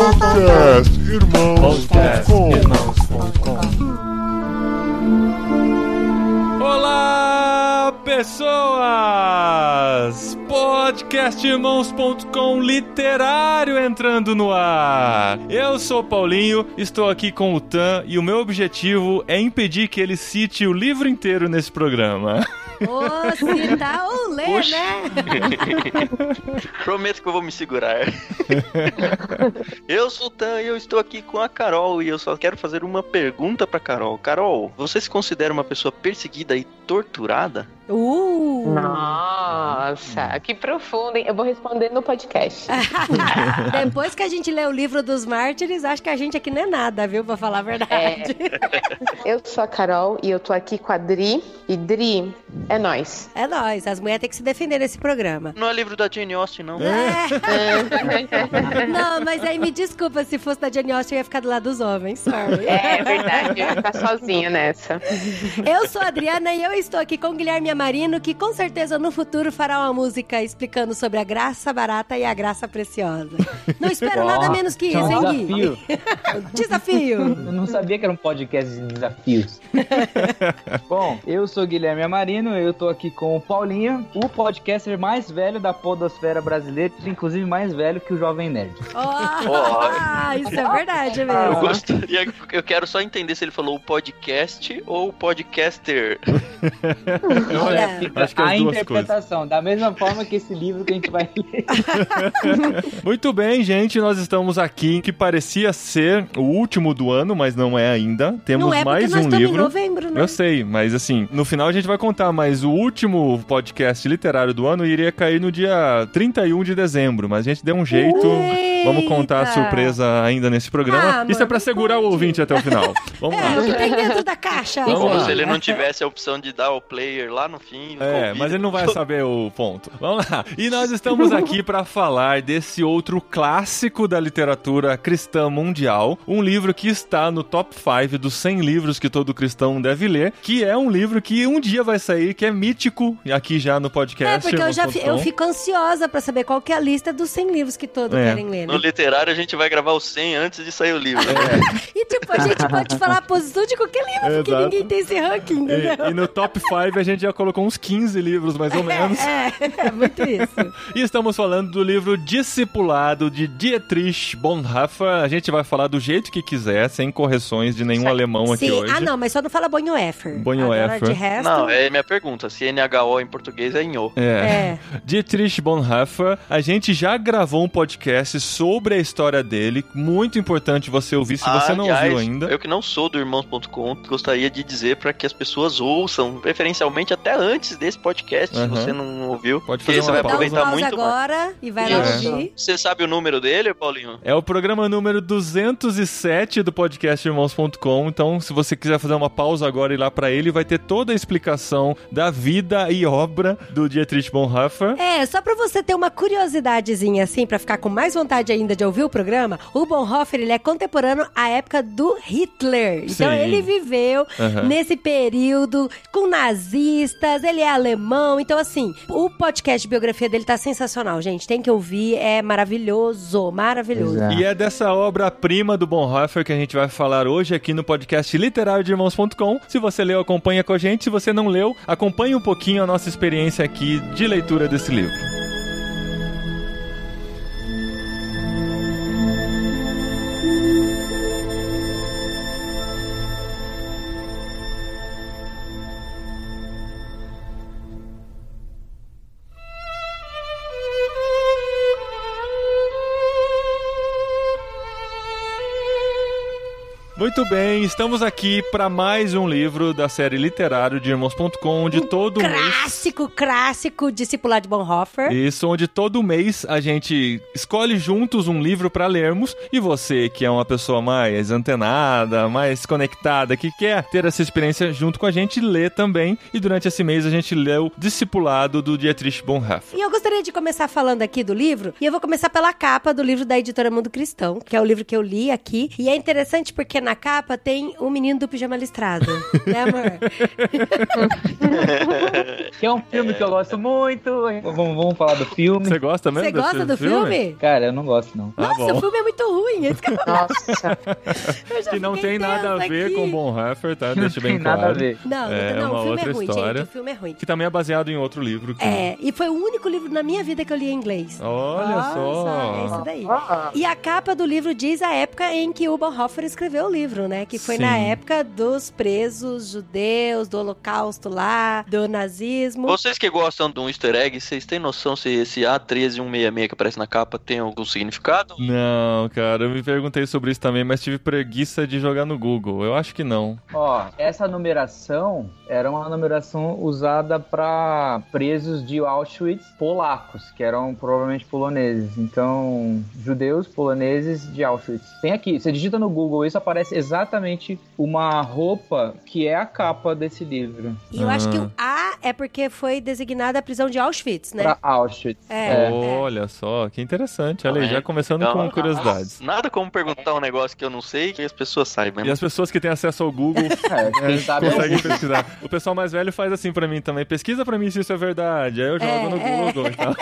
Podcast Podcast Irmãos.com Irmãos.com Olá, pessoas! Podcastirmãos.com literário entrando no ar. Eu sou o Paulinho, estou aqui com o Tan e o meu objetivo é impedir que ele cite o livro inteiro nesse programa. Ô, citar ou ler, Puxa. né? Prometo que eu vou me segurar. eu sou o Tan e eu estou aqui com a Carol e eu só quero fazer uma pergunta pra Carol. Carol, você se considera uma pessoa perseguida e torturada? Uh! Nossa, que profundo, hein? Eu vou responder no podcast. Depois que a gente lê o livro dos mártires, acho que a gente aqui não é nada, viu? Pra falar a verdade. Eu sou a Carol e eu tô aqui com a Dri. E Dri, é nóis. É, nóis, as mulheres têm que se defender nesse programa. Não é livro da Jane Austen, não. É. Não, mas aí me desculpa, se fosse da Jane Austen, eu ia ficar do lado dos homens. Sorry. É verdade, eu ia ficar sozinha nessa. Eu sou a Adriana e eu estou aqui com o Guilherme Amarino, que com certeza no futuro fará uma música explicando sobre a graça barata e a graça preciosa. Não espero nada menos que é isso, hein, Gui? desafio. Desafio. Eu não sabia que era um podcast de desafios. Bom, eu sou Guilherme Amarino, eu tô aqui com o Paulinho, o podcaster mais velho da podosfera brasileira, inclusive mais velho que o Jovem Nerd. Oh, isso é verdade Eu mesmo. gostaria, eu quero só entender se ele falou o podcast ou o podcaster. Olha, Fica acho que é a interpretação, da mesma forma que esse livro que a gente vai ler. Muito bem, gente, nós estamos aqui que parecia ser o último do ano, mas não é ainda. Temos Não é mais nós um estamos em livro. novembro, né? Eu sei, mas assim, no final a gente vai contar, mas o último podcast literário do ano iria cair no dia 31 de dezembro, mas a gente deu um jeito. Vamos contar a Eita. surpresa ainda nesse programa. Ah, Isso é mano, pra segurar o pode. ouvinte até o final. Vamos É, o lá. que tem dentro da caixa. Vamos Como lá. se ele não tivesse a opção de dar o player lá no fim. no É, convite. mas ele não vai saber o ponto. Vamos lá. E nós estamos aqui para falar desse outro clássico da literatura cristã mundial, um livro que está no top 5 dos 100 livros que todo cristão deve ler, que é um livro que um dia vai sair, que é mítico, aqui já no podcast. É, porque eu já fi- eu fico ansiosa pra saber qual que é a lista dos 100 livros que todos É. querem ler, No né? literário a gente vai gravar o 100 antes de sair o livro. E tipo, a gente pode falar a posição de qualquer livro, porque Exato. ninguém tem esse ranking, entendeu? E, e no top 5 a gente já colocou uns 15 livros, mais ou menos. É, é muito isso. E estamos falando do livro Discipulado de Dietrich Bonhoeffer. A gente vai falar do jeito que quiser, sem correções de nenhum alemão aqui Sim. hoje. Ah, não, mas só não fala Bonhoeffer. Bonhoeffer. De resto... Não, é minha pergunta. Se NHO em português é Inho. É. É. Dietrich Bonhoeffer, a gente já gravou um podcast sobre a história dele, muito importante você ouvir se você não Aliás, ouviu ainda. Eu que não sou do Irmãos.com, gostaria de dizer para que as pessoas ouçam, preferencialmente até antes desse podcast, se Aham. você não ouviu. Pode porque fazer você uma vai um aproveitar pause muito mais. agora e vai lá ouvir. Você sabe o número dele, Paulinho? É o programa número 207 do podcast Irmãos.com. Então, se você quiser fazer uma pausa agora e ir lá pra ele, vai ter toda a explicação da vida e obra do Dietrich Bonhoeffer. É, só pra você ter uma curiosidadezinha assim, pra ficar com mais vontade ainda de ouvir o programa, o Bonhoeffer, ele é contemporâneo à época do Hitler. Então Sim. ele viveu Aham. nesse período com nazistas, ele é alemão, então assim, o podcast de biografia dele tá sensacional, gente, tem que ouvir, é maravilhoso, maravilhoso. Exato. E é dessa obra-prima do Bonhoeffer que a gente vai falar hoje aqui no podcast literário de irmãos.com. Se você leu, acompanha com a gente. Se você não leu, acompanhe um pouquinho a nossa experiência aqui de leitura desse livro. Muito bem, estamos aqui para mais um livro da série literário de irmãos.com, onde todo mês Clássico, clássico discipular de Bonhoeffer. Isso, onde todo mês a gente escolhe juntos um livro para lermos e você que é uma pessoa mais antenada, mais conectada, que quer ter essa experiência junto com a gente, lê também. E durante esse mês a gente leu Discipulado do Dietrich Bonhoeffer. E eu gostaria de começar falando aqui do livro, e eu vou começar pela capa do livro da editora Mundo Cristão, que é o livro que eu li aqui. E é interessante porque na na capa tem o menino do pijama listrado. né, amor? que é um filme que eu gosto muito. Vamos, vamos falar do filme. Você gosta mesmo Você gosta do filme? Cara, eu não gosto, não. Ah, Nossa, bom. o filme é muito ruim. Esse que eu- Nossa. eu já Que não tem nada a ver aqui. com Bonhoeffer, tá? Não Deixa bem tem claro. nada a ver. Não, É, não, uma o filme outra é ruim, história. gente. O filme é ruim. Que também é baseado em outro livro. Que... É, e foi o único livro na minha vida que eu li em inglês. Olha Nossa, só. É isso daí. E a capa do livro diz a época em que o Bonhoeffer escreveu o livro, né? Que foi Sim. na época dos presos judeus, do holocausto lá, do nazismo. Vocês que gostam de um easter egg, vocês têm noção se esse A13166 que aparece na capa tem algum significado? Não, cara, eu me perguntei sobre isso também, mas tive preguiça de jogar no Google. Eu acho que não. Ó, essa numeração era uma numeração usada para presos de Auschwitz polacos, que eram provavelmente poloneses. Então, judeus poloneses de Auschwitz. Tem aqui, você digita no Google isso, aparece exatamente uma roupa que é a capa desse livro. E eu acho que Ah. o A é porque foi designada a prisão de Auschwitz, né? Pra Auschwitz. É, é. Olha só, que interessante. Olha aí, É. já começando Então, com curiosidades. Nada como perguntar um negócio que eu não sei que as pessoas saibam. E as pessoas que têm acesso ao Google É, sabe é o conseguem pesquisar. O pessoal mais velho faz assim pra mim também. Pesquisa pra mim se isso é verdade. Aí eu jogo É, no é. Google e tal.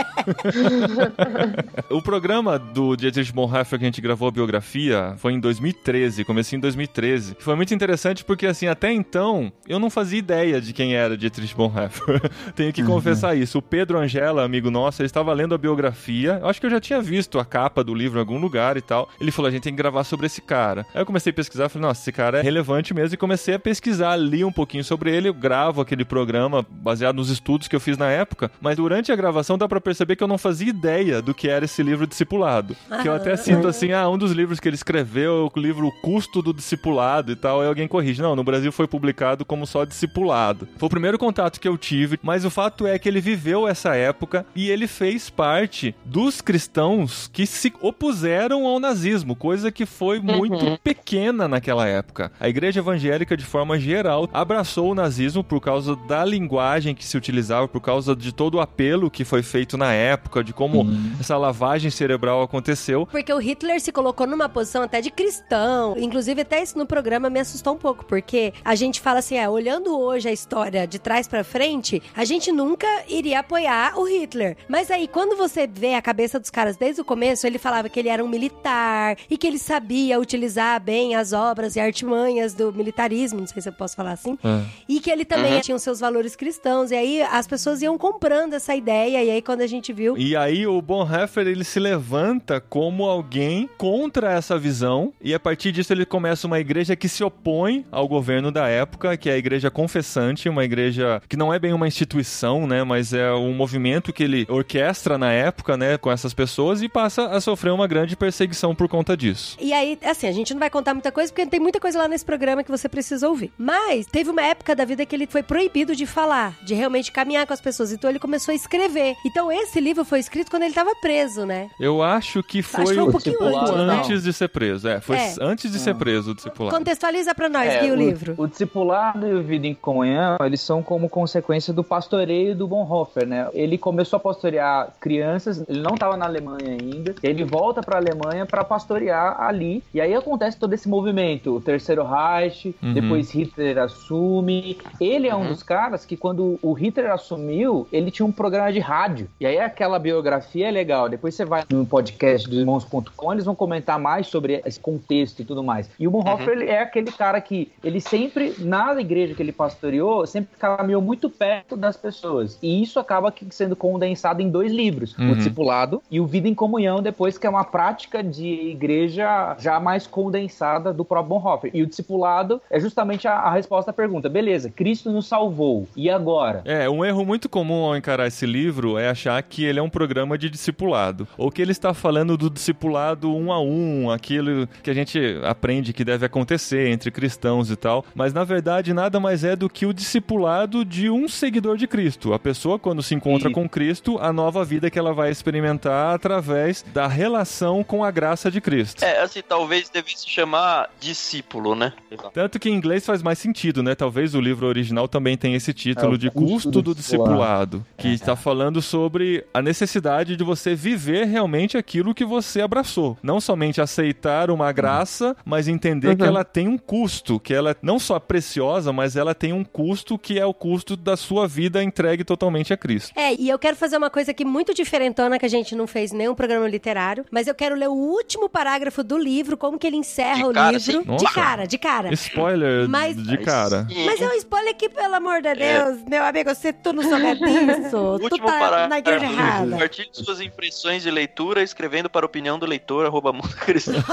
o programa do Dietrich Bonhoeffer que a gente gravou a biografia foi em 2013, comecei em 2013. Foi muito interessante porque, assim, até então, eu não fazia ideia de quem era Dietrich Bonhoeffer. Tenho que confessar isso. O Pedro Angela, amigo nosso, ele estava lendo a biografia. Eu acho que eu já tinha visto a capa do livro em algum lugar e tal. Ele falou, a gente tem que gravar sobre esse cara. Aí eu comecei a pesquisar, falei, nossa, esse cara é relevante mesmo. E comecei a pesquisar, li um pouquinho sobre ele. Eu gravo aquele programa baseado nos estudos que eu fiz na época. Mas durante a gravação dá pra perceber que eu não fazia ideia do que era esse livro Discipulado. Que eu até cito assim, ah, um dos livros que ele escreveu, o livro O Custo do Discipulado e tal. Aí alguém corrige. Não, no Brasil foi publicado como só Discipulado. Foi o primeiro contato que eu tive, mas o fato é que ele viveu essa época e ele fez parte dos cristãos que se opuseram ao nazismo, coisa que foi muito pequena naquela época. A igreja evangélica, de forma geral, abraçou o nazismo por causa da linguagem que se utilizava, por causa de todo o apelo que foi feito na época, de como essa lavagem cerebral aconteceu. Porque o Hitler se colocou numa posição até de cristão. Inclusive, até isso no programa me assustou um pouco, porque a gente fala assim, é, olhando hoje a história de trás pra frente, a gente nunca iria apoiar o Hitler. Mas aí, quando você vê a cabeça dos caras desde o começo, ele falava que ele era um militar e que ele sabia utilizar bem as obras e artimanhas do militarismo, não sei se eu posso falar assim, É. e que ele também tinha os seus valores cristãos. E aí as pessoas iam comprando essa ideia, e aí quando a gente viu E aí o Bonhoeffer ele se levanta como alguém contra essa visão e a partir disso ele começa uma igreja que se opõe ao governo da época, que é a igreja confessante, uma igreja que não é bem uma instituição, né, mas é um movimento que ele orquestra na época, né, com essas pessoas e passa a sofrer uma grande perseguição por conta disso. E aí, assim, a gente não vai contar muita coisa, porque tem muita coisa lá nesse programa que você precisa ouvir. Mas teve uma época da vida que ele foi proibido de falar, de realmente caminhar com as pessoas. Então ele começou a escrever. Então esse livro foi escrito quando ele tava preso, né? Eu acho que foi, que foi um pouquinho pouco antes, né? antes de ser preso. É, foi É. antes de ser preso o discipulado. Contextualiza pra nós, É, Gui, o, livro. O discipulado e o Vida em Comunhão, eles são como consequência do pastoreio do Bonhoeffer, né? Ele começou a pastorear crianças, ele não estava na Alemanha ainda, ele volta para a Alemanha para pastorear ali, e aí acontece todo esse movimento, o Terceiro Reich, Uhum. depois Hitler assume. Ele é um Uhum. dos caras que quando o Hitler assumiu, ele tinha um programa de rádio. E aí aquela biografia é legal. Depois você vai no podcast do irmãos.com, eles vão comentar mais sobre esse contexto e tudo mais. E o Bonhoeffer ele é aquele cara que ele sempre, na igreja que ele pastoreou, sempre caminhou muito perto das pessoas. E isso acaba sendo condensado em dois livros: Uhum. O Discipulado e o Vida em Comunhão, depois que é uma prática de igreja já mais condensada do próprio Bonhoeffer. E o Discipulado é justamente a, a resposta à pergunta: beleza, Cristo nos salvou. E agora? É, um erro muito comum ao encarar esse livro é achar que ele é um programa de discipulado. Ou que ele está falando do discipulado um a um, aquilo que a gente aprende que deve acontecer entre cristãos e tal. Mas na verdade nada mais é do que o discipulado de um seguidor de Cristo. A pessoa, quando se encontra Isso. com Cristo, a nova vida que ela vai experimentar através da relação com a graça de Cristo. É, assim, talvez devesse chamar discípulo, né? Tanto que em inglês faz mais sentido, né? Talvez o livro original também tenha esse título É, de custo custo do do discipulado, que É. está falando sobre a necessidade de você viver realmente aquilo que você abraçou. Não somente aceitar uma graça, mas entender que Uhum. ela tem um custo, que ela não só é preciosa, mas ela tem um custo que é o custo da sua vida entregue totalmente a Cristo. É, e eu quero fazer uma coisa aqui muito diferentona que a gente não fez nenhum programa literário, mas eu quero ler o último parágrafo do livro, como que ele encerra De o cara, livro. assim? De Nossa. cara, de cara. Spoiler Mas- de cara. Mas é um spoiler aqui, pelo amor de Deus, meu amigo, você tu não souber disso, tu tá parágrafo. na igreja errada. Compartilhe suas impressões de leitura escrevendo para a opinião do leitor, arroba mundocristão.com.br.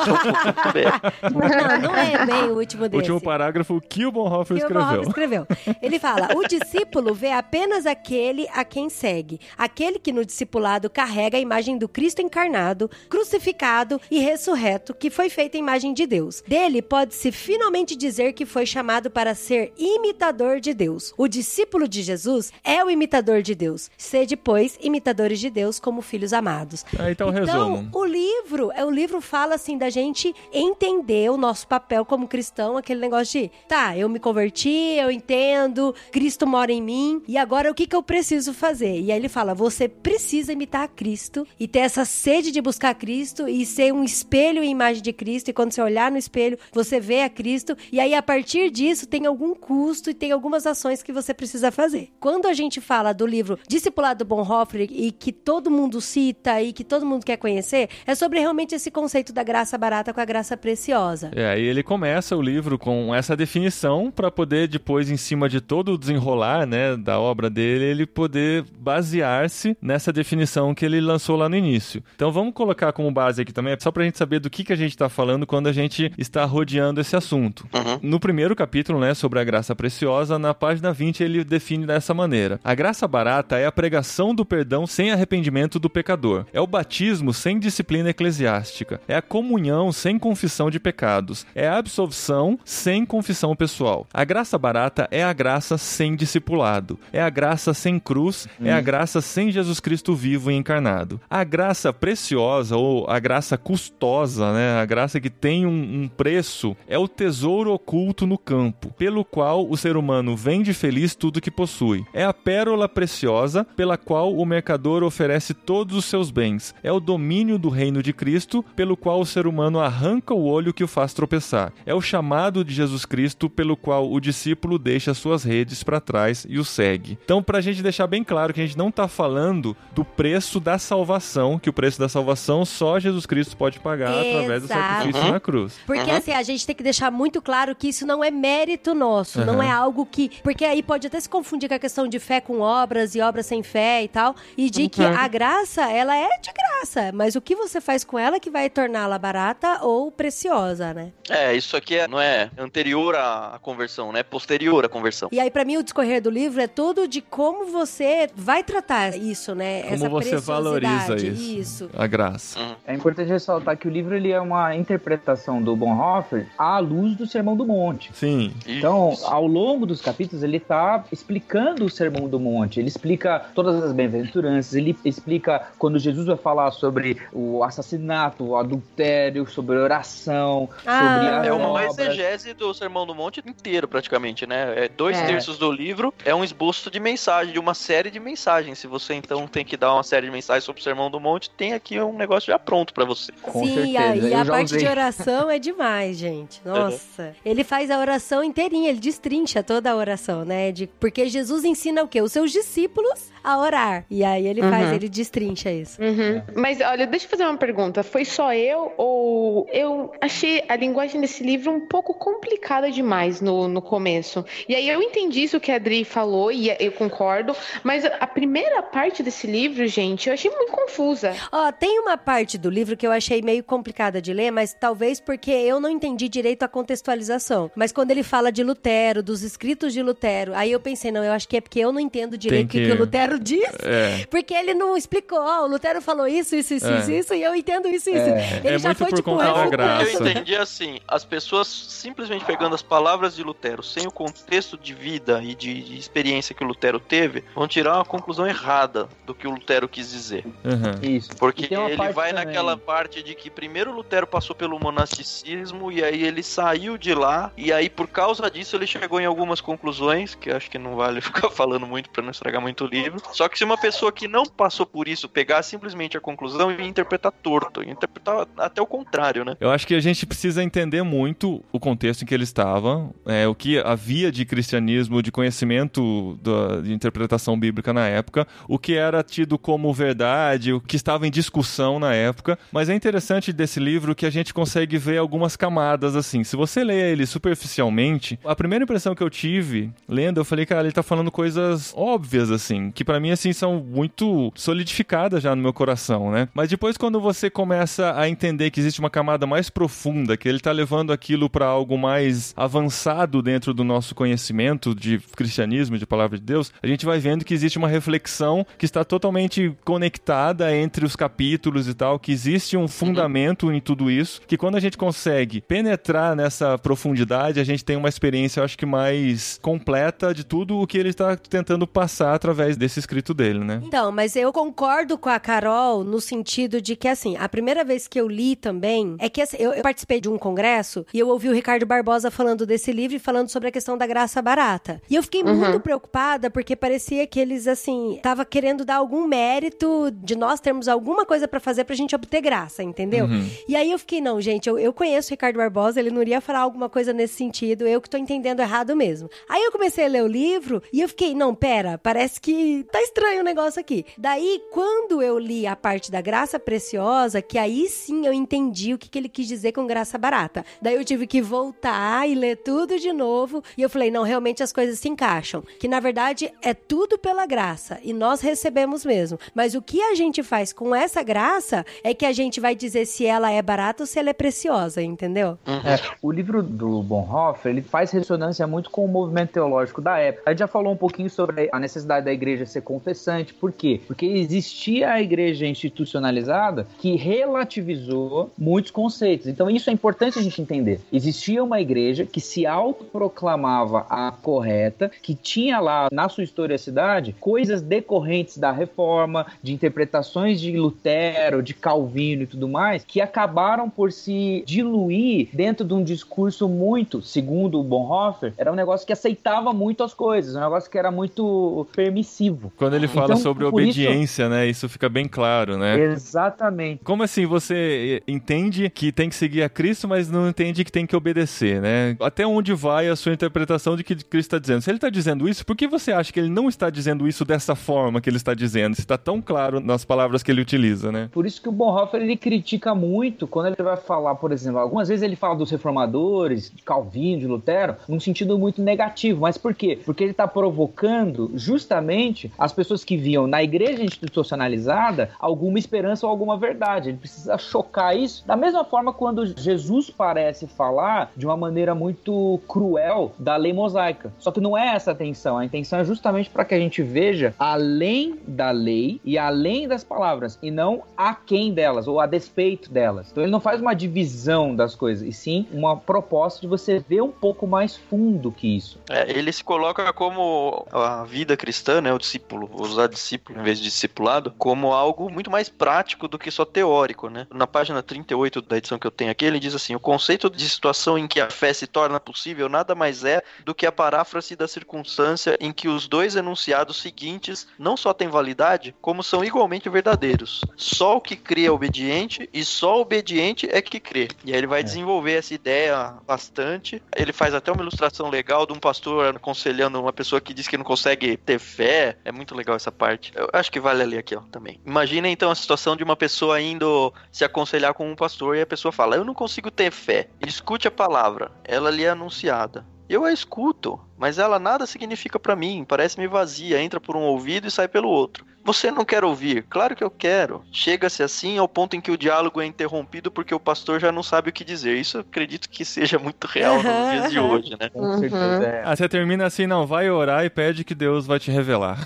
Não, não é bem o último desse. Último parágrafo que o Bonhoeffer que o Bonhoeffer escreveu. escreveu. Ele fala: o discípulo vê apenas aquele a quem segue, aquele que no discipulado carrega a imagem do Cristo encarnado, crucificado e ressurreto, que foi feita a imagem de Deus. Dele pode-se finalmente dizer que foi chamado para ser imitador de Deus. O discípulo de Jesus é o imitador de Deus. Sede, pois, imitadores de Deus como filhos amados. Aí então o Então, resumo. o livro, é o livro fala assim da gente entender o nosso papel como cristão, aquele negócio de, tá, eu me converti, eu entendo, Cristo mora em mim, e agora o que que eu preciso fazer? E aí ele fala, você precisa imitar Cristo e ter essa sede de buscar Cristo e ser um espelho e imagem de Cristo, e quando você olhar no espelho, você vê a Cristo, e aí a partir disso tem algum custo e tem algumas ações que você precisa fazer. Quando a gente fala do livro Discipulado do Bonhoeffer e que todo mundo cita e que todo mundo quer conhecer, é sobre realmente esse conceito da graça barata com a graça preciosa. É, aí ele começa o livro com essa definição para poder depois, em cima de todo o desenrolar, né, da obra dele, ele poder basear-se nessa definição que ele lançou lá no início. Então vamos colocar como base aqui também, só pra gente saber do que, que a gente está falando quando a gente está rodeando esse assunto. Uhum. No primeiro capítulo, né, sobre a graça preciosa, na página 20 ele define dessa maneira: A graça barata é a pregação do perdão sem arrependimento do pecador. É o batismo sem disciplina eclesiástica. É a comunhão sem confissão de pecados. É a absolvição sem confissão pessoal. A graça barata é a graça sem discipulado. É a graça sem cruz. É a graça sem Jesus Cristo vivo e encarnado. A graça preciosa ou a graça custosa, né, a graça que tem um, um preço, é o tesouro oculto no campo, pelo qual o ser humano vende feliz tudo que possui. É a pérola preciosa pela qual o mercador oferece todos os seus bens. É o domínio do reino de Cristo, pelo qual o ser humano arranca o olho que o faz tropeçar. É o chamado de Jesus Cristo, pelo qual o discípulo deixa suas redes para trás e o segue. Então, para a gente deixar bem claro que a gente não está falando do preço da salvação, que o preço da salvação só Jesus Cristo pode pagar através do Exato. sacrifício Uhum. na cruz. Porque assim, a gente tem que deixar muito claro que isso não é mérito nosso, não Uhum. é algo que. Porque aí pode até se confundir com a questão de fé com obras e obras sem fé e tal. E de que Uhum. a graça, ela é de graça, mas o que você faz com ela que vai torná-la barata ou preciosa, né? É, isso aqui é- não é anterior à conversão, né? Posterior à conversão. E aí, pra mim, o discorrer do livro é todo de como você vai tratar isso, né? Como Essa você valoriza preciosidade. isso. A graça. É importante ressaltar que o livro ele é uma interpretação do Bonhoeffer à luz do Sermão do Monte. Sim. Então, Isso. ao longo dos capítulos, ele está explicando o Sermão do Monte. Ele explica todas as bem-aventuranças, ele explica quando Jesus vai falar sobre o assassinato, o adultério, sobre a oração, Ah, as É uma obras. exegese do Sermão do Monte inteiro, praticamente, né? É dois É. terços do livro é um esboço de mensagem, de uma série de mensagens. Se você então tem que dar uma série de mensagens sobre o Sermão do Monte, tem aqui um negócio já pronto pra você. Com Sim, certeza, a- e eu a já parte de usei. oração é demais, gente. Nossa. Ele faz a oração inteirinha, ele destrincha toda a oração, né? De, porque Jesus ensina o quê? Os seus discípulos a orar. E aí ele faz, Uhum. ele destrincha isso. Uhum. Mas olha, deixa eu fazer uma pergunta. Foi só eu ou eu achei a linguagem desse livro um pouco complicada demais no, no começo? E aí eu entendi isso que a Adri falou e eu concordo, mas a primeira parte desse livro, gente, eu achei muito confusa. Ó, tem uma parte do livro que eu achei meio complicada de ler, mas talvez porque eu não entendi direito a contextualização. Mas quando ele fala de Lutero, dos escritos de Lutero, aí eu pensei, não, eu acho que é porque eu não entendo direito o que... que- que o Lutero Lutero diz, É. porque ele não explicou. Ó, o Lutero falou isso, isso, isso, É. isso, isso, e eu entendo isso, isso. É. Ele É já muito foi, por tipo, conta da graça. Eu entendi assim, as pessoas simplesmente pegando as palavras de Lutero, sem o contexto de vida e de, de experiência que o Lutero teve, vão tirar uma conclusão errada do que o Lutero quis dizer. Uhum. Isso. Porque ele vai também- naquela parte de que primeiro Lutero passou pelo monasticismo e aí ele saiu de lá e aí por causa disso ele chegou em algumas conclusões que eu acho que não vale ficar falando muito para não estragar muito o livro. Só que se uma pessoa que não passou por isso pegar simplesmente a conclusão e interpretar torto, ia interpretar até o contrário, né? Eu acho que a gente precisa entender muito o contexto em que ele estava, é, o que havia de cristianismo, de conhecimento da, de interpretação bíblica na época, o que era tido como verdade, o que estava em discussão na época. Mas é interessante desse livro que a gente consegue ver algumas camadas assim. Se você lê ele superficialmente, a primeira impressão que eu tive lendo, eu falei, cara, ele tá falando coisas óbvias assim, que para mim assim são muito solidificadas já no meu coração, né? Mas depois quando você começa a entender que existe uma camada mais profunda, que ele tá levando aquilo para algo mais avançado dentro do nosso conhecimento de cristianismo, de palavra de Deus, a gente vai vendo que existe uma reflexão que está totalmente conectada entre os capítulos e tal, que existe um fundamento em tudo isso, que quando a gente consegue penetrar nessa profundidade, a gente tem uma experiência, eu acho que mais completa de tudo o que ele está tentando passar através desse escrito dele, né? Então, mas eu concordo com a Carol no sentido de que, assim, a primeira vez que eu li também é que assim, eu, eu participei de um congresso e eu ouvi o Ricardo Barbosa falando desse livro e falando sobre a questão da graça barata. E eu fiquei muito preocupada porque parecia que eles, assim, tava querendo dar algum mérito de nós termos alguma coisa pra fazer pra gente obter graça, entendeu? E aí eu fiquei, não, gente, eu, eu conheço o Ricardo Barbosa, ele não iria falar alguma coisa nesse sentido, eu que tô entendendo errado mesmo. Aí eu comecei a ler o livro e eu fiquei, não, pera, parece que tá estranho o negócio aqui. Daí, quando eu li a parte da graça preciosa, que aí sim eu entendi o que, que ele quis dizer com graça barata. Daí eu tive que voltar e ler tudo de novo. E eu falei, não, realmente as coisas se encaixam. Que na verdade é tudo pela graça. E nós recebemos mesmo. Mas o que a gente faz com essa graça é que a gente vai dizer se ela é barata ou se ela é preciosa, entendeu? É, o livro do Bonhoeffer, ele faz ressonância muito com o movimento teológico da época. A gente já falou um pouquinho sobre a necessidade da igreja ser confessante. Por quê? Porque existia a igreja institucionalizada que relativizou muitos conceitos. Então isso é importante a gente entender. Existia uma igreja que se autoproclamava a correta, que tinha lá na sua historicidade coisas decorrentes da reforma, de interpretações de Lutero, de Calvino e tudo mais, que acabaram por se diluir dentro de um discurso muito, segundo o Bonhoeffer, era um negócio que aceitava muito as coisas, um negócio que era muito permissivo. Quando ele fala Então, sobre por isso- obediência, né? Isso fica bem claro, né? Exatamente. Como assim você entende que tem que seguir a Cristo, mas não entende que tem que obedecer, né? Até onde vai a sua interpretação de que Cristo está dizendo? Se ele está dizendo isso, por que você acha que ele não está dizendo isso dessa forma que ele está dizendo? Se está tão claro nas palavras que ele utiliza, né? Por isso que o Bonhoeffer ele critica muito quando ele vai falar, por exemplo, algumas vezes ele fala dos reformadores, de Calvino, de Lutero, num sentido muito negativo. Mas por quê? Porque ele está provocando justamente as pessoas que viam na igreja institucionalizada alguma esperança ou alguma verdade. Ele precisa chocar isso. Da mesma forma, quando Jesus parece falar de uma maneira muito cruel da lei mosaica. Só que não é essa a intenção. A intenção é justamente para que a gente veja além da lei e além das palavras, e não aquém delas ou a despeito delas. Então ele não faz uma divisão das coisas, e sim uma proposta de você ver um pouco mais fundo que isso. É, ele se coloca como a vida cristã, né, o discípulo, usar discípulo em vez de discipulado, como algo muito mais prático do que só teórico, né? Na página 38 da edição que eu tenho aqui, ele diz assim: "O conceito de situação em que a fé se torna possível nada mais é do que a paráfrase da circunstância em que os dois enunciados seguintes não só têm validade, como são igualmente verdadeiros. Só o que crê é obediente e só o obediente é que crê." E aí ele vai desenvolver essa ideia bastante. Ele faz até uma ilustração legal de um pastor aconselhando uma pessoa que diz que não consegue ter fé. É muito legal essa parte. Eu acho que vale ali aqui, ó, também. Imagina então a situação de uma pessoa indo se aconselhar com um pastor e a pessoa fala: "Eu não consigo ter fé". Escute a palavra, ela lhe é anunciada. Eu a escuto, mas ela nada significa pra mim, parece-me vazia, entra por um ouvido e sai pelo outro. Você não quer ouvir? Claro que eu quero. Chega-se assim ao ponto em que o diálogo é interrompido porque o pastor já não sabe o que dizer. Isso eu acredito que seja muito real nos dias de hoje, né? Com Uhum. certeza é. Ah, você termina assim, não, vai orar e pede que Deus vai te revelar.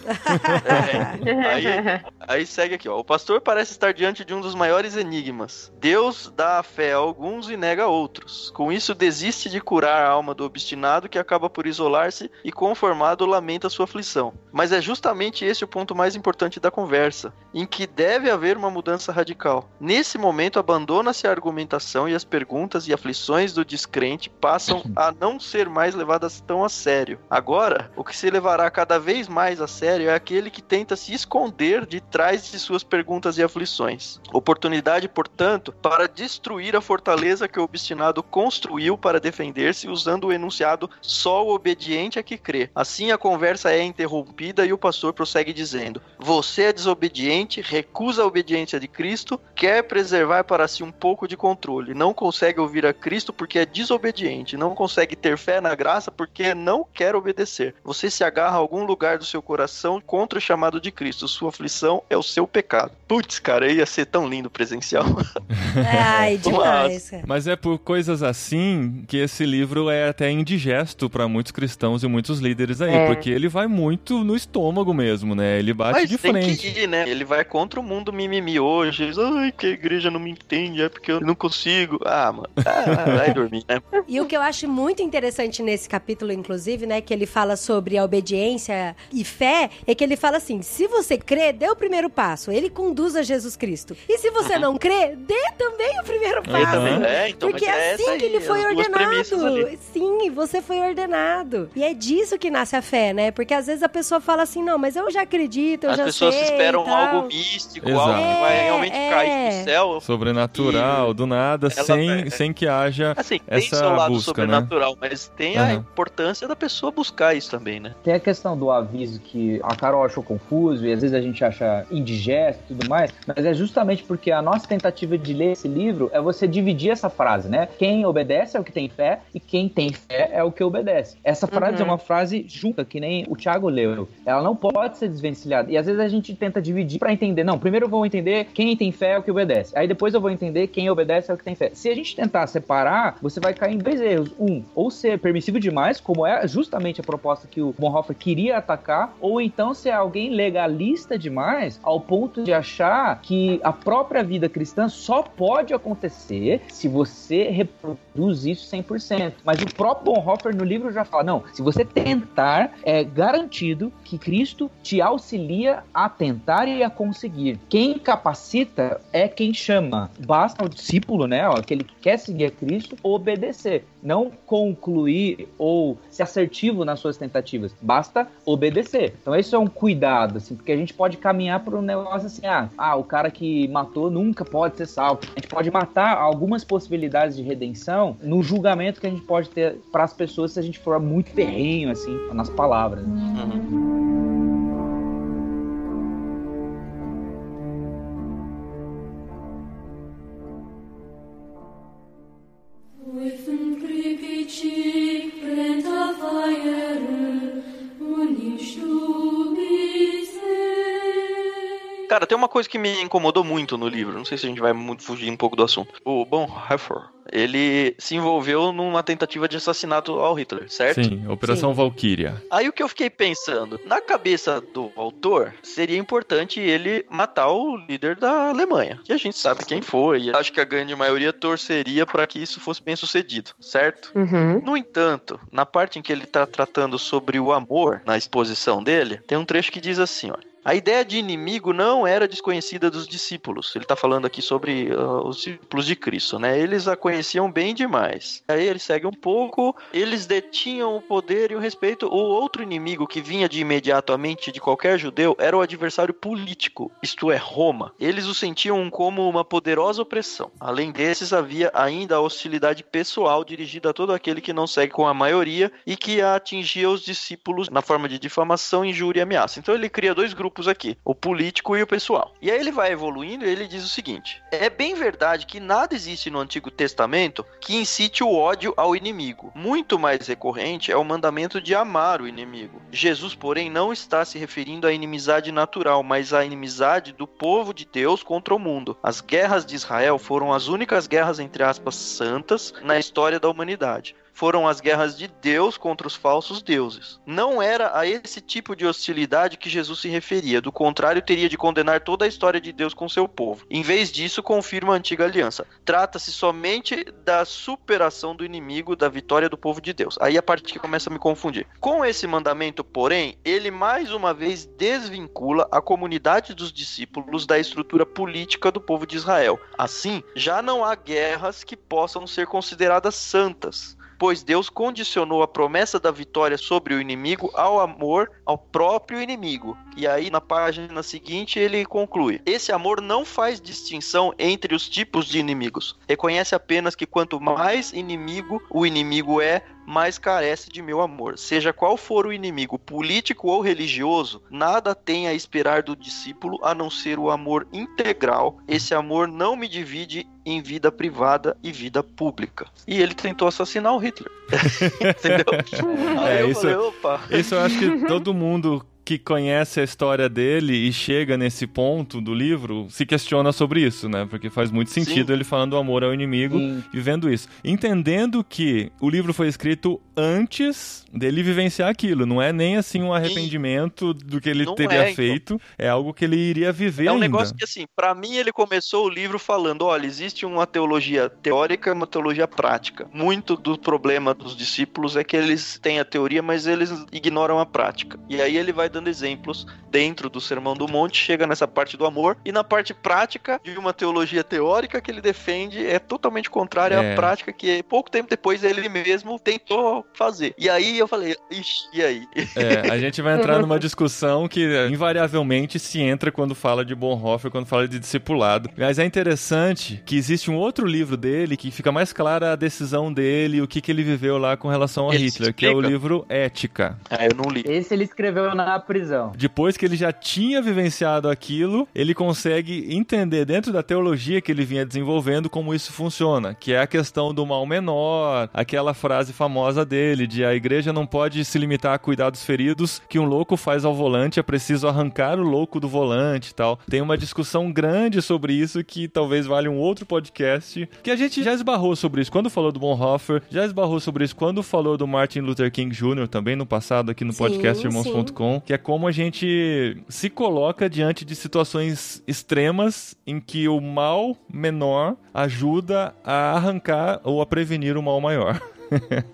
É. Aí, aí segue aqui, ó. O pastor parece estar diante de um dos maiores enigmas. Deus dá a fé a alguns e nega a outros. Com isso, desiste de curar a alma do obstinado que acaba por isolar-se e, conformado, lamenta sua aflição. Mas é justamente esse o ponto mais importante da conversa, em que deve haver uma mudança radical. Nesse momento, abandona-se a argumentação e as perguntas e aflições do descrente passam a não ser mais levadas tão a sério. Agora, o que se levará cada vez mais a sério é aquele que tenta se esconder de trás de suas perguntas e aflições. Oportunidade, portanto, para destruir a fortaleza que o obstinado construiu para defender-se usando o enunciado só o obediente é que crê. Assim a conversa é interrompida e o pastor prossegue dizendo: Você é desobediente, recusa a obediência de Cristo, quer preservar para si um pouco de controle, não consegue ouvir a Cristo porque é desobediente, não consegue ter fé na graça porque não quer obedecer. Você se agarra a algum lugar do seu coração contra o chamado de Cristo. Sua aflição é o seu pecado. Putz, cara, ia ser tão lindo presencial. Ai, demais. cara. Mas é por coisas assim que esse livro é até indigesto pra muitos cristãos e muitos líderes aí, É. porque ele vai muito no estômago mesmo, né? Ele bate Mas de tem que ir, né? Ele vai contra o mundo mimimi hoje. Ai, que a igreja não me entende, é porque eu não consigo. Ah, mano, ah, vai dormir, né? E o que eu acho muito interessante nesse capítulo, inclusive, né, que ele fala sobre a obediência e fé, é que ele fala assim: se você crê, dê o primeiro passo. Ele conduz a Jesus Cristo. E se você não crê, dê também o primeiro Uhum. passo. Aham. É, então, Porque é é assim que aí, ele foi ordenado. Sim, você foi ordenado. E é disso que nasce a fé, né? Porque às vezes a pessoa fala assim: não, mas eu já acredito, eu As já pessoas esperam algo místico, Exato. algo que vai É, realmente é. cair do céu. Sobrenatural, do nada, sem, vai- sem que haja. Assim, tem Essa seu lado busca, né? sobrenatural, mas tem a Aham. importância da pessoa buscar isso também, né? Tem a questão do aviso que a Carol achou confuso e às vezes a gente acha indigesto e tudo mais, mas é justamente porque a nossa tentativa de ler esse livro é você dividir essa frase, né? Quem obedece é o que tem fé e quem tem fé é o que obedece. Essa frase Uhum. é uma frase junta, que nem o Thiago leu. Ela não pode ser desvencilhada. E às vezes a gente tenta dividir pra entender. Não, primeiro eu vou entender quem tem fé é o que obedece. Aí depois eu vou entender quem obedece é o que tem fé. Se a gente tentar separar, você vai cair em dois erros. Um, ou ser permissivo demais, como é justamente a proposta que o Bonhoeffer queria atacar, ou então ser alguém legalista demais, ao ponto de achar que a própria vida cristã só pode acontecer se você reproduz isso 100%. Mas o próprio Bonhoeffer no livro já fala, não, se você tentar, é garantido que Cristo te auxilia a tentar e a conseguir. Quem capacita é quem chama. Basta o discípulo, né, ó, aquele que quer seguir a Cristo, obedecer. Não concluir ou ser assertivo nas suas tentativas. Basta obedecer. Então esse é um cuidado, assim, porque a gente pode caminhar para um negócio assim, ah, ah, o cara que matou nunca pode ser salvo. A gente pode matar algumas possibilidades de redenção no julgamento que a gente pode ter para as pessoas se a gente for muito ferrenho, assim, nas palavras. né? și printă faierul, unii ștubii. Cara, tem uma coisa que me incomodou muito no livro. Não sei se a gente vai muito fugir um pouco do assunto. O Bonhoeffer, ele se envolveu numa tentativa de assassinato ao Hitler, certo? Sim, Operação Valkyria. Aí o que eu fiquei pensando, na cabeça do autor, seria importante ele matar o líder da Alemanha, que a gente sabe quem foi. e Acho que a grande maioria torceria para que isso fosse bem sucedido, certo? Uhum. No entanto, na parte em que ele está tratando sobre o amor na exposição dele, tem um trecho que diz assim, olha. A ideia de inimigo não era desconhecida dos discípulos. Ele está falando aqui sobre uh, os discípulos de Cristo, né? Eles a conheciam bem demais. Aí ele segue um pouco. Eles detinham o poder e o respeito. O outro inimigo que vinha de imediato à mente de qualquer judeu era o adversário político, isto é, Roma. Eles o sentiam como uma poderosa opressão. Além desses, havia ainda a hostilidade pessoal dirigida a todo aquele que não segue com a maioria e que atingia os discípulos na forma de difamação, injúria e ameaça. Então ele cria dois grupos grupos aqui: o político e o pessoal. E aí ele vai evoluindo e ele diz o seguinte: É bem verdade que nada existe no Antigo Testamento que incite o ódio ao inimigo. Muito mais recorrente é o mandamento de amar o inimigo. Jesus, porém, não está se referindo à inimizade natural, mas à inimizade do povo de Deus contra o mundo. As guerras de Israel foram as únicas guerras, entre aspas, santas na história da humanidade foram as guerras de Deus contra os falsos deuses. Não era a esse tipo de hostilidade que Jesus se referia, do contrário, teria de condenar toda a história de Deus com seu povo. Em vez disso, confirma a antiga aliança. Trata-se somente da superação do inimigo, da vitória do povo de Deus. Aí a parte que começa a me confundir. Com esse mandamento, porém, ele mais uma vez desvincula a comunidade dos discípulos da estrutura política do povo de Israel. Assim, já não há guerras que possam ser consideradas santas pois Deus condicionou a promessa da vitória sobre o inimigo ao amor ao próprio inimigo. E aí, na página seguinte, ele conclui: Esse amor não faz distinção entre os tipos de inimigos. Reconhece apenas que quanto mais inimigo o inimigo é, mais carece de meu amor. Seja qual for o inimigo, político ou religioso, nada tem a esperar do discípulo a não ser o amor integral. Esse amor não me divide em vida privada e vida pública. E ele tentou assassinar o Hitler. Entendeu? É, isso, falei, isso eu acho que todo mundo que conhece a história dele e chega nesse ponto do livro se questiona sobre isso, né? Porque faz muito sentido Sim. ele falando do amor ao inimigo Sim. e vendo isso. Entendendo que o livro foi escrito antes dele vivenciar aquilo, não é nem assim um arrependimento do que ele não teria é, então. feito, então. é algo que ele iria viver É um ainda. negócio que assim, para mim ele começou o livro falando, olha, existe uma teologia teórica e uma teologia prática. Muito do problema dos discípulos é que eles têm a teoria, mas eles ignoram a prática. E aí ele vai dando exemplos dentro do Sermão do Monte, chega nessa parte do amor, e na parte prática de uma teologia teórica que ele defende é totalmente contrária é. à prática que pouco tempo depois ele mesmo tentou fazer. E aí eu falei, ixi, e aí? É, a gente vai entrar numa discussão que invariavelmente se entra quando fala de Bonhoeffer, quando fala de discipulado. Mas é interessante que existe um outro livro dele que fica mais clara a decisão dele, o que, que ele viveu lá com relação a ele Hitler, que é o livro Ética. Ah, eu não li. Esse ele escreveu na prisão. Depois que ele já tinha vivenciado aquilo, ele consegue entender dentro da teologia que ele vinha desenvolvendo como isso funciona, que é a questão do mal menor, aquela frase famosa dele de a igreja não pode se limitar a cuidar dos feridos que um louco faz ao volante, é preciso arrancar o louco do volante e tal. Tem uma discussão grande sobre isso que talvez valha um outro podcast, que a gente já esbarrou sobre isso quando falou do Bonhoeffer, já esbarrou sobre isso quando falou do Martin Luther King Jr. também no passado aqui no sim, podcast irmãos.com, que é como a gente se coloca diante de situações extremas em que o mal menor ajuda a arrancar ou a prevenir o mal maior.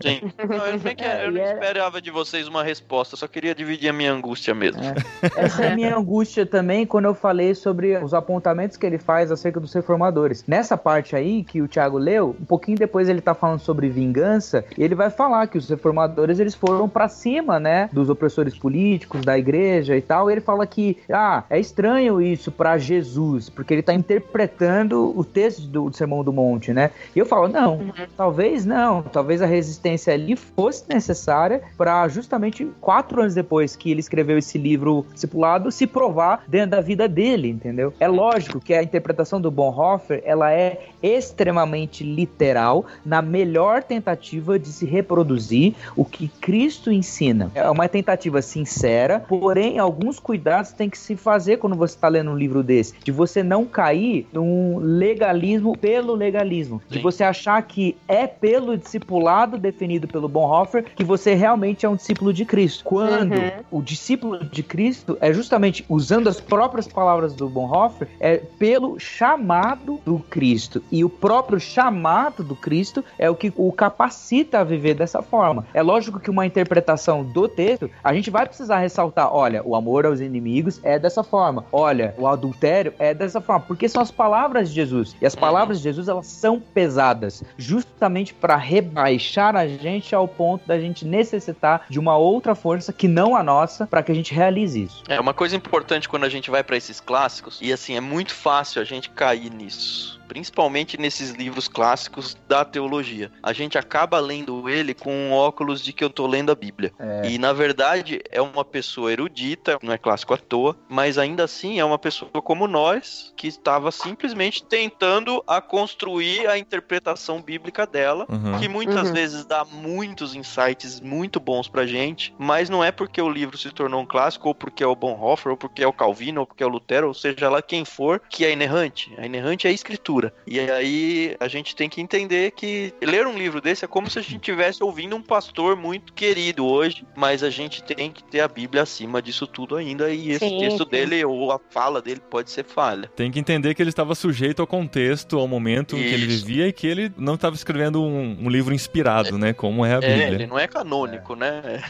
Sim. Não, eu, que, eu não esperava de vocês uma resposta, só queria dividir a minha angústia mesmo. É. Essa é a minha angústia também quando eu falei sobre os apontamentos que ele faz acerca dos reformadores. Nessa parte aí que o Thiago leu, um pouquinho depois ele tá falando sobre vingança, e ele vai falar que os reformadores eles foram para cima, né, dos opressores políticos, da igreja e tal. E ele fala que, ah, é estranho isso para Jesus, porque ele tá interpretando o texto do, do Sermão do Monte, né? E eu falo, não, uhum. talvez não, talvez a resistência ali fosse necessária para justamente quatro anos depois que ele escreveu esse livro discipulado se provar dentro da vida dele, entendeu? É lógico que a interpretação do Bonhoeffer ela é extremamente literal na melhor tentativa de se reproduzir o que Cristo ensina. É uma tentativa sincera, porém alguns cuidados tem que se fazer quando você está lendo um livro desse, de você não cair num legalismo pelo legalismo, Sim. de você achar que é pelo discipulado definido pelo Bonhoeffer que você realmente é um discípulo de Cristo. Quando uhum. o discípulo de Cristo é justamente usando as próprias palavras do Bonhoeffer, é pelo chamado do Cristo. E o próprio chamado do Cristo é o que o capacita a viver dessa forma. É lógico que uma interpretação do texto, a gente vai precisar ressaltar, olha, o amor aos inimigos é dessa forma. Olha, o adultério é dessa forma, porque são as palavras de Jesus. E as palavras de Jesus, elas são pesadas, justamente para rebaixar a gente ao ponto da gente necessitar de uma outra força que não a nossa para que a gente realize isso. É uma coisa importante quando a gente vai para esses clássicos e assim é muito fácil a gente cair nisso principalmente nesses livros clássicos da teologia. A gente acaba lendo ele com um óculos de que eu tô lendo a Bíblia. É. E na verdade é uma pessoa erudita, não é clássico à toa, mas ainda assim é uma pessoa como nós que estava simplesmente tentando a construir a interpretação bíblica dela, Uhum. que muitas Uhum. vezes dá muitos insights muito bons pra gente, mas não é porque o livro se tornou um clássico ou porque é o Bonhoeffer ou porque é o Calvino ou porque é o Lutero, ou seja lá quem for, que é inerrante. A inerrante é a escritura. E aí a gente tem que entender que ler um livro desse é como se a gente estivesse ouvindo um pastor muito querido hoje, mas a gente tem que ter a Bíblia acima disso tudo ainda e esse Sim, texto sim. dele ou a fala dele pode ser falha. Tem que entender que ele estava sujeito ao contexto, ao momento em que ele Isso. vivia e que ele não estava escrevendo um, um livro inspirado, né? Como é a É, ele Bíblia. não é canônico, né?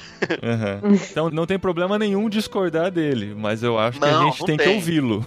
Aham. Então não tem problema nenhum discordar dele, mas eu acho que a Não, gente não tem, que tem. ouvi-lo.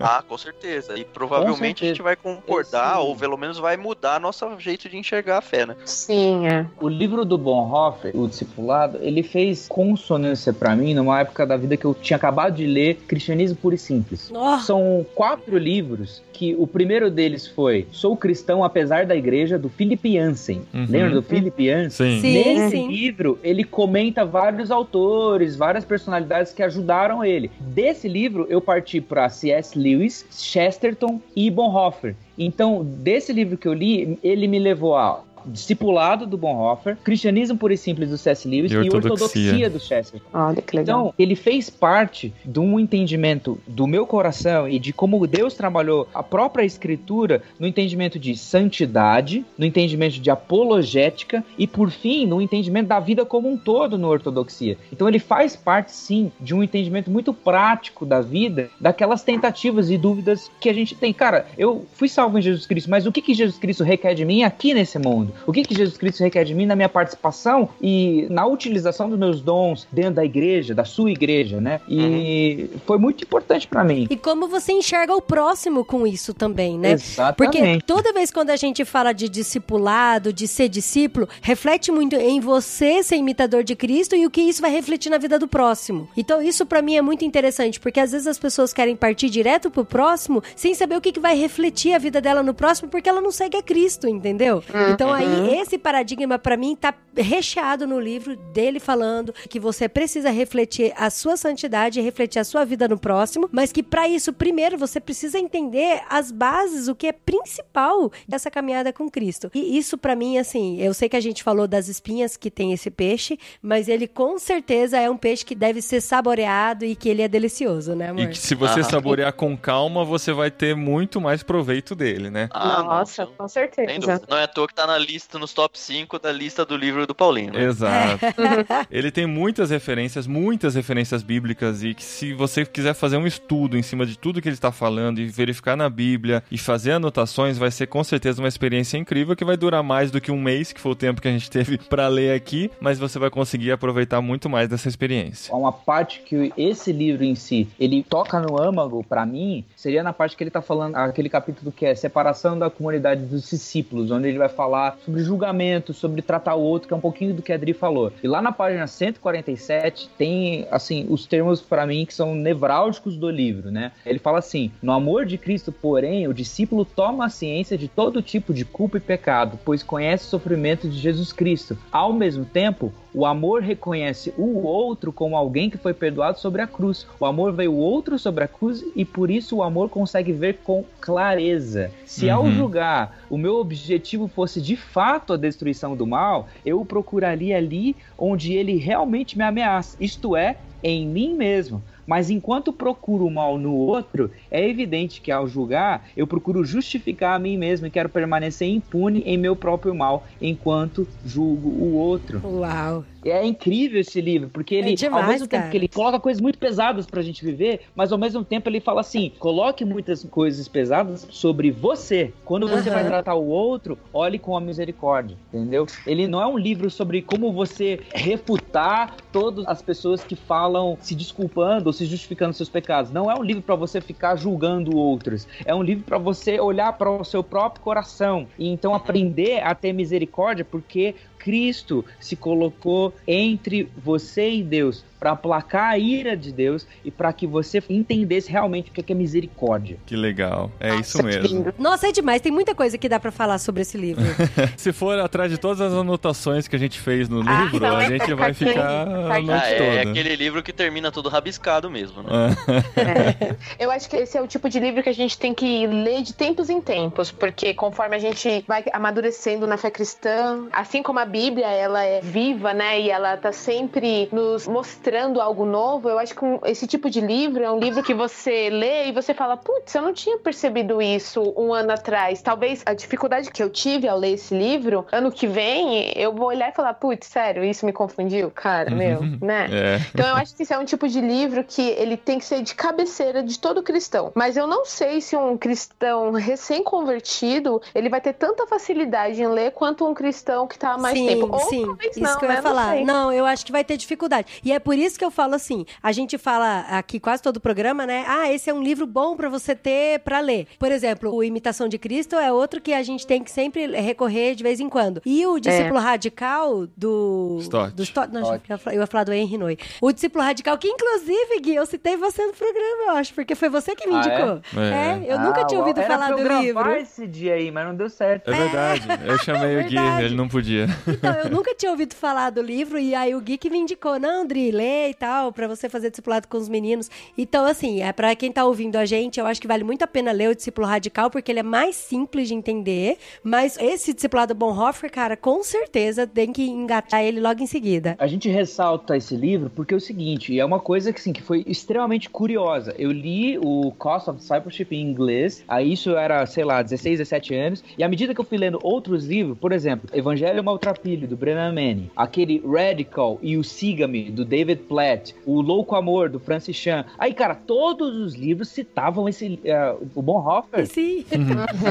Ah, com certeza. E provavelmente a gente vai concordar, ou pelo menos vai mudar nosso jeito de enxergar a fé, né? Sim, é. O livro do Bonhoeffer, O Discipulado, ele fez consonância pra mim numa época da vida que eu tinha acabado de ler Cristianismo Puro e Simples. Ó, São quatro livros que o primeiro deles foi Sou Cristão Apesar da Igreja, do Philip Jansen. Uhum. Lembra do Philip Jansen? Sim. Sim, Nesse sim. livro, ele comenta vários autores, várias personalidades que ajudaram ele. Desse livro, eu parti para C.S. Lewis, Chesterton e Bonhoeffer. Então, desse livro que eu li, ele me levou a Discipulado do Bonhoeffer, Cristianismo Puro e Simples do C.S. Lewis E e Ortodoxia. Ortodoxia do Chesterton. Olha que legal. Então, ele fez parte de um entendimento do meu coração e de como Deus trabalhou a própria escritura no entendimento de santidade, no entendimento de apologética e, por fim, no entendimento da vida como um todo no ortodoxia. Então, ele faz parte, sim, de um entendimento muito prático da vida, daquelas tentativas e dúvidas que a gente tem. Cara, eu fui salvo em Jesus Cristo, mas o que, que Jesus Cristo requer de mim aqui nesse mundo? O que, que Jesus Cristo requer de mim na minha participação e na utilização dos meus dons dentro da igreja, da sua igreja, né? E foi muito importante pra mim. E como você enxerga o próximo com isso também, né? Porque Exatamente. toda vez quando a gente fala de discipulado, de ser discípulo, reflete muito em você ser imitador de Cristo e o que isso vai refletir na vida do próximo. Então isso pra mim é muito interessante, porque às vezes as pessoas querem partir direto pro próximo sem saber o que, que vai refletir a vida dela no próximo, porque ela não segue a Cristo, entendeu? Então aí esse paradigma pra mim tá recheado no livro dele falando que você precisa refletir a sua santidade e refletir a sua vida no próximo, mas que pra isso primeiro você precisa entender as bases, o que é principal dessa caminhada com Cristo. E isso pra mim assim, eu sei que a gente falou das espinhas que tem esse peixe, mas ele com certeza é um peixe que deve ser saboreado e que ele é delicioso, né, amor? E que se você Ah. saborear com calma, você vai ter muito mais proveito dele, né? Ah, Nossa, não, com certeza. Não é à toa que tá na lista, nos top 5 da lista do livro do Paulinho. né? Exato. Ele tem muitas referências, muitas referências bíblicas e que se você quiser fazer um estudo em cima de tudo que ele está falando e verificar na Bíblia e fazer anotações, vai ser com certeza uma experiência incrível que vai durar mais do que um mês, que foi o tempo que a gente teve para ler aqui, mas você vai conseguir aproveitar muito mais dessa experiência. Uma parte que esse livro em si, ele toca no âmago pra mim, seria na parte que ele tá falando, aquele capítulo que é separação da comunidade dos discípulos, onde ele vai falar sobre julgamento, sobre tratar o outro, que é um pouquinho do que a Adri falou. E lá na página 147 tem, assim, os termos pra mim que são nevrálgicos do livro, né? Ele fala assim: "No amor de Cristo, porém, o discípulo toma a ciência de todo tipo de culpa e pecado, pois conhece o sofrimento de Jesus Cristo. Ao mesmo tempo, o amor reconhece o outro como alguém que foi perdoado sobre a cruz. O amor veio o outro sobre a cruz e por isso o amor consegue ver com clareza. Se ao Uhum. julgar o meu objetivo fosse de fato a destruição do mal, eu o procuraria ali onde ele realmente me ameaça, isto é, em mim mesmo. Mas enquanto procuro o mal no outro, é evidente que ao julgar, eu procuro justificar a mim mesmo e quero permanecer impune em meu próprio mal, enquanto julgo o outro. Uau. É incrível esse livro, porque ele, É demais, ao mesmo tempo cara. que ele coloca coisas muito pesadas pra gente viver, mas ao mesmo tempo ele fala assim: coloque muitas coisas pesadas sobre você. Quando você Aham. vai tratar o outro, olhe com a misericórdia, entendeu? Ele não é um livro sobre como você refutar todas as pessoas que falam se desculpando ou se justificando seus pecados. Não é um livro pra você ficar julgando outros. É um livro pra você olhar para o seu próprio coração e então aprender a ter misericórdia, porque Cristo se colocou entre você e Deus para aplacar a ira de Deus e para que você entendesse realmente o que é misericórdia. Que legal. É isso Nossa, que mesmo. Nossa, é demais. Tem muita coisa que dá pra falar sobre esse livro. Se for atrás de todas as anotações que a gente fez no Ah, livro, a é gente vai ficar a Cartinha. noite Ah, é, toda. aquele livro que termina tudo rabiscado mesmo, né? Ah, Eu acho que esse é o tipo de livro que a gente tem que ler de tempos em tempos, porque conforme a gente vai amadurecendo na fé cristã, assim como a Bíblia, ela é viva, né, e ela tá sempre nos mostrando algo novo, eu acho que esse tipo de livro é um livro que você lê e você fala, putz, eu não tinha percebido isso um ano atrás. Talvez a dificuldade que eu tive ao ler esse livro, ano que vem, eu vou olhar e falar, putz, sério, isso me confundiu? Cara, meu, né? é. Então eu acho que esse é um tipo de livro que ele tem que ser de cabeceira de todo cristão. Mas eu não sei se um cristão recém-convertido ele vai ter tanta facilidade em ler quanto um cristão que tá mais sim, tempo. Ou sim. talvez Isso não, que eu né? ia Não falar. sei. Não, eu acho que vai ter dificuldade. E é por isso que eu falo assim: a gente fala aqui quase todo o programa, né? Ah, esse é um livro bom pra você ter pra ler. Por exemplo, o Imitação de Cristo é outro que a gente tem que sempre recorrer de vez em quando. E o Discípulo Radical do. Stott. Do Stott. Não, Stott. eu ia falar- eu ia falar do Henry Noy. O Discípulo Radical, que inclusive, Gui, eu citei você no programa, eu acho, porque foi você que me Ah, indicou. é? eu nunca Ah, tinha uau. ouvido falar eu do livro. esse dia aí, mas não deu certo. É verdade. Eu chamei o Gui, ele não podia. Então, eu nunca tinha ouvido falar do livro, e aí o que me indicou, não, Andri, lê e tal, pra você fazer discipulado com os meninos. Então, assim, é pra quem tá ouvindo a gente, eu acho que vale muito a pena ler o Discípulo Radical, porque ele é mais simples de entender, mas esse discipulado Bonhoeffer, cara, com certeza tem que engatar ele logo em seguida. A gente ressalta esse livro porque é o seguinte, é uma coisa que, assim, que foi extremamente curiosa. Eu li o Cost of Discipleship em inglês, aí isso era, sei lá, 16, 17 anos, e à medida que eu fui lendo outros livros, por exemplo, Evangelho Maltrapilho, do Brennan Manning, aquele Radical e o Siga-me, do David Platt, o Louco Amor, do Francis Chan, aí, cara, todos os livros citavam esse, eh, o Bonhoeffer, Sim,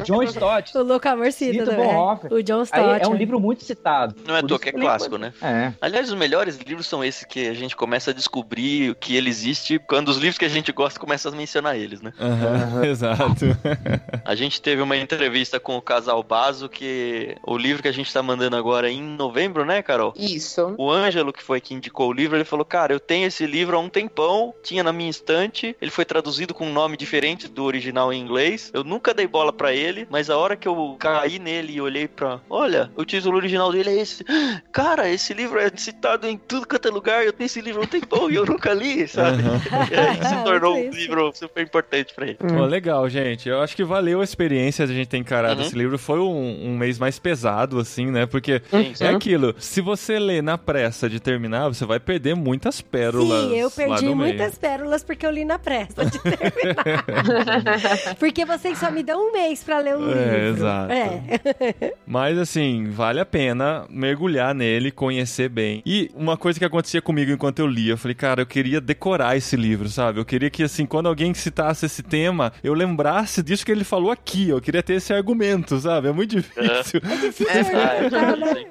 John Stott, o Louco Amor cita Cita o também. Bonhoeffer. O John Aí Stott. é um livro muito citado. Não é à Por toa isso que é lembro- clássico, né? É. Aliás, os melhores livros são esses que a gente começa a descobrir que ele existe quando os livros que a gente gosta começam a mencionar eles, né? Aham, Exato. A gente teve uma entrevista com o casal Baso, que o livro que a gente tá mandando agora é em novembro, né, Carol? Isso. O Ângelo, que foi quem indicou o livro, ele falou: Cara, eu tenho esse livro há um tempão, tinha na minha estante, ele foi traduzido com um nome diferente do original em inglês. Eu nunca dei bola pra ele, mas a hora que eu caí nele e olhei pra. Olha, o título original dele é esse. Cara, esse livro é citado em tudo quanto é lugar, eu tenho esse livro há um tempão e eu nunca li, sabe? E aí se tornou um isso. livro super importante pra ele. Pô, legal, gente. Eu acho que valeu a experiência de a gente ter encarado Uhum. esse livro. Foi um, um mês mais pesado, assim, né? Porque Sim, é aquilo. Se você ler na pressa de terminar, você vai perder muitas pérolas. Sim, eu perdi muitas pérolas porque eu li na pressa de terminar. porque vocês só me dão um mês pra ler um É, livro. exato. É. Mas assim, vale a pena mergulhar nele, conhecer bem. E uma coisa que acontecia comigo enquanto eu lia, eu falei, cara, eu queria decorar esse livro, sabe? Eu queria que, assim, quando alguém citasse esse tema, eu lembrasse disso que ele falou aqui. Eu queria ter esse argumento, sabe? É muito difícil. É, Tá, né? sim. É, é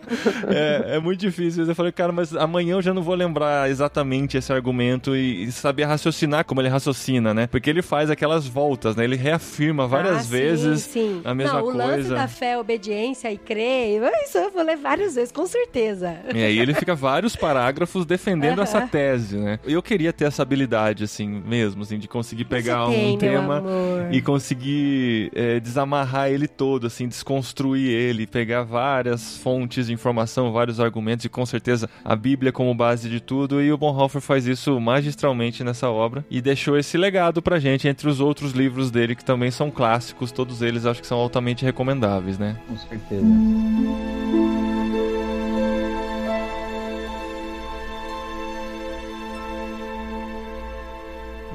muito difícil. Eu falei, cara, mas amanhã eu já não vou lembrar exatamente esse argumento e, e saber raciocinar como ele raciocina, né? Porque ele faz aquelas voltas, né? Ele reafirma várias Ah, sim, vezes sim. a mesma Não, o lance coisa. da fé, obediência e crer, isso eu vou ler várias vezes, com certeza. E aí ele fica vários parágrafos defendendo essa tese, né? Eu queria ter essa habilidade, assim, mesmo, assim, de conseguir pegar tem, um tema e conseguir é, desamarrar ele todo, assim, desconstruir ele, pegar várias fontes de informação, vários argumentos e com certeza a Bíblia como base de tudo. E o Bonhoeffer faz isso magistralmente nessa obra e deixou esse legado pra gente entre os outros livros dele que também são clássicos, todos eles acho que são altamente recomendáveis, né? Com certeza.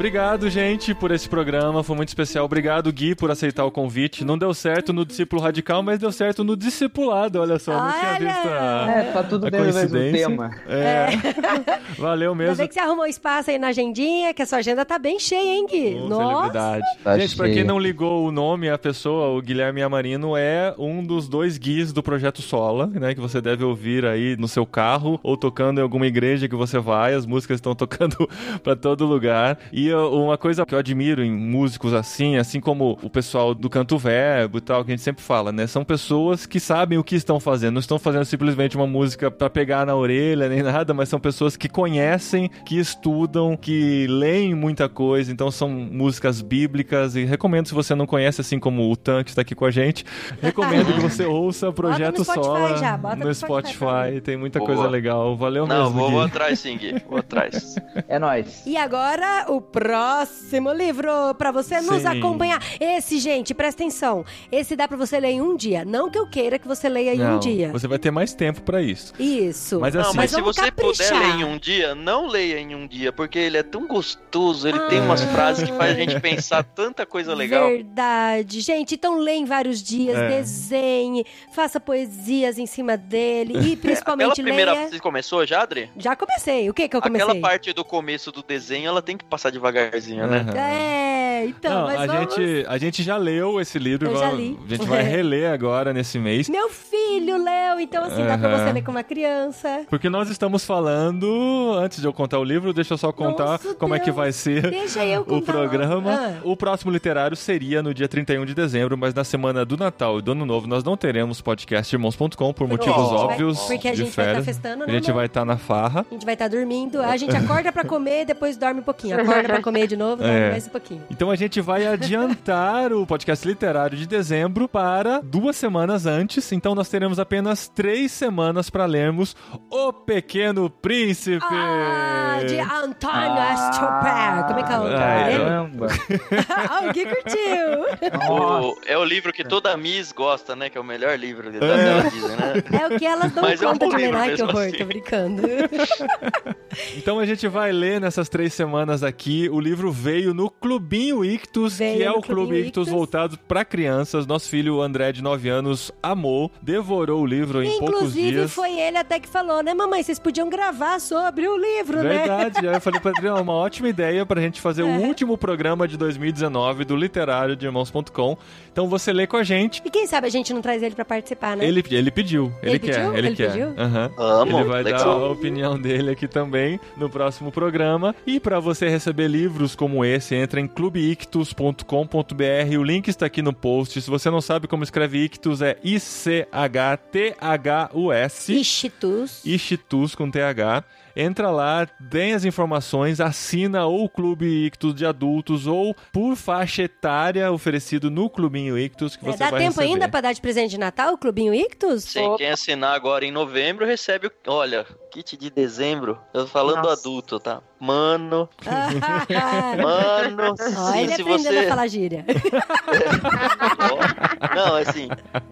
Obrigado, gente, por esse programa. Foi muito especial. Obrigado, Gui, por aceitar o convite. Não deu certo no discípulo radical, mas deu certo no discipulado. Olha só, não tinha Olha! visto a, É, tá tudo a mesmo coincidência. tema. É. Valeu Ainda mesmo. bem que você arrumou espaço aí na agendinha, que a sua agenda tá bem cheia, hein, Gui? Nossa! celebridade. Tá Gente, pra cheia. quem não ligou o nome, a pessoa, o Guilherme Amarino, é um dos dois guias do Projeto Sola, né? Que você deve ouvir aí no seu carro ou tocando em alguma igreja que você vai. As músicas estão tocando pra todo lugar. E uma coisa que eu admiro em músicos assim, assim como o pessoal do canto verbo e tal, que a gente sempre fala, né? São pessoas que sabem o que estão fazendo, não estão fazendo simplesmente uma música para pegar na orelha nem nada, mas são pessoas que conhecem, que estudam, que leem muita coisa, então são músicas bíblicas e recomendo se você não conhece, assim como o Tan que está aqui com a gente, recomendo que você ouça Projeto Spotify Sola já, no no Spotify Spotify, tem muita Boa. coisa legal. Valeu Não, mesmo. vou, Gui. vou atrás sim, Gui. Vou atrás. É nóis. E agora, o próximo livro pra você nos Sim. acompanhar. Esse, gente, presta atenção. Esse dá pra você ler em um dia. Não que eu queira que você leia em Não, um dia. Você vai ter mais tempo pra isso. Isso. Mas Não, assim, mas se você caprichar. puder ler em um dia, não leia em um dia, porque ele é tão gostoso, ele tem Ah. umas frases que faz a gente pensar tanta coisa legal. Verdade. Gente, então lê em vários dias, É. desenhe, faça poesias em cima dele e Aquela principalmente primeira. leia... Você começou já, Adri? Já comecei. O que que eu comecei? Aquela parte do começo do desenho, ela tem que passar devagarzinho, né? Aham. É, então, Não, mas a, vamos... gente, a gente já leu esse livro, Eu e já vai- li. a gente vai reler agora nesse mês. Meu filho leu, então assim, dá pra você ler com uma criança. Porque nós estamos falando, antes de eu contar o livro, deixa eu só contar Nossa, como é que Deus. vai ser Deixa eu o programa. Ah. O próximo literário seria no dia 31 de dezembro, mas na semana do Natal e do Ano Novo nós não teremos podcast irmãos.com por motivos a vai- óbvios porque a de gente vai férias. tá festando, a né, gente amor? vai estar na farra. A gente vai estar dormindo, a gente acorda pra comer, depois dorme um pouquinho. Acorda pra comer de novo, dorme É. mais um pouquinho. Então a gente vai adiantar o podcast literário de dezembro para duas semanas antes. Então nós teremos apenas três semanas para lermos O Pequeno Príncipe. Ah, de Antônio Astroper. Como é que é o nome? Caramba. Ah, o Gui curtiu. O- é o livro que toda Miss gosta, né? Que é o melhor livro da dela, dizem, né? É o que elas dão Mas é um conta de ler. que horror, assim. tô brincando. Então a gente vai ler nessas três semanas aqui. O livro veio no Clubinho Ictus, Veio que é o Clube Clubinho Ictus Ictus. voltado para crianças. Nosso filho André, de 9 anos, amou, devorou o livro em poucos Inclusive, dias. foi ele até que falou, né, mamãe? Vocês podiam gravar sobre o livro, né? Verdade. Aí eu falei pra Adriana, uma ótima ideia pra gente fazer É. o último programa de 2019 do literário de irmãos.com. Então você lê com a gente. E quem sabe a gente não traz ele pra participar, né? Ele, ele pediu, ele, Ele quer, pediu? ele, Ele quer. pediu? Aham. Amo, Ele vai dar legal. a opinião dele aqui também no próximo programa. E para você receber livros como esse, entra em clubeictus.com.br. O link está aqui no post. Se você não sabe como escreve Ictus, é I-C-H-T-H-U-S. Ixtus. Ictus com TH. Entra lá, tem as informações, assina ou o Clube Ictus de adultos ou por faixa etária oferecido no Clubinho Ictus que É, você dá vai tempo receber. ainda pra dar de presente de Natal o Clubinho Ictus? Sim, quem assinar agora em novembro recebe o. Olha, kit de dezembro. Eu tô falando Nossa. adulto, tá? Mano, mano, sim, ele se você. a falar gíria. Ó, Não, assim,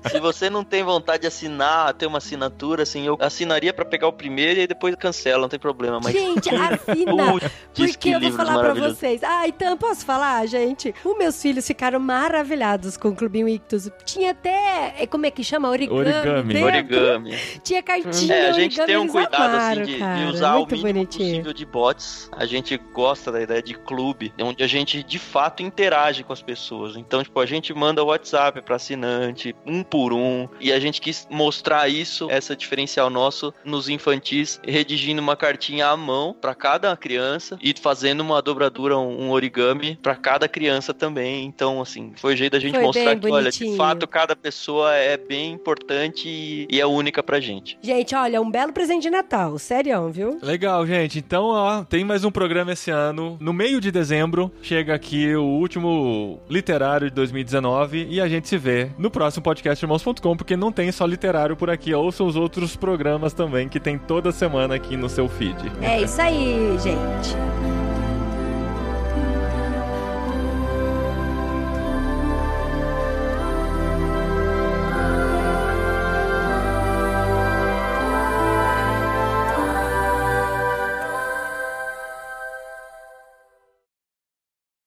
se você não tem vontade de assinar, ter uma assinatura, assim, eu assinaria pra pegar o primeiro e aí depois cancela, não tem problema. Mas Gente, assina. Porque que eu vou falar pra vocês. Ah, então posso falar, gente? Os meus filhos ficaram maravilhados com o Clubinho Ictus. Tinha até, é, como é que chama? Origami. Origami. dentro. Origami. Tinha cartinha, É, a gente tem um eles cuidado amaram, assim de, de cara. usar o mínimo bonitinho. possível de bots. A gente gosta da ideia de clube, onde a gente de fato interage com as pessoas. Então, tipo, a gente manda WhatsApp para assinante, um por um, e a gente quis mostrar isso, essa diferencial nosso nos infantis, redigindo uma cartinha à mão para cada criança e fazendo uma dobradura, um origami para cada criança também. Então, assim, foi o jeito da gente Foi mostrar que, olha, de bonitinho. fato, cada pessoa é bem importante e, e é única pra gente. Gente, olha, um belo presente de Natal. Sério, viu? Legal, gente. Então, ó, tem mais um programa esse ano. No meio de dezembro, chega aqui o último literário de 2019 e a gente se vê no próximo podcast irmãos.com, porque não tem só literário por aqui. Ouça os outros programas também que tem toda semana aqui no seu feed. É isso aí, gente.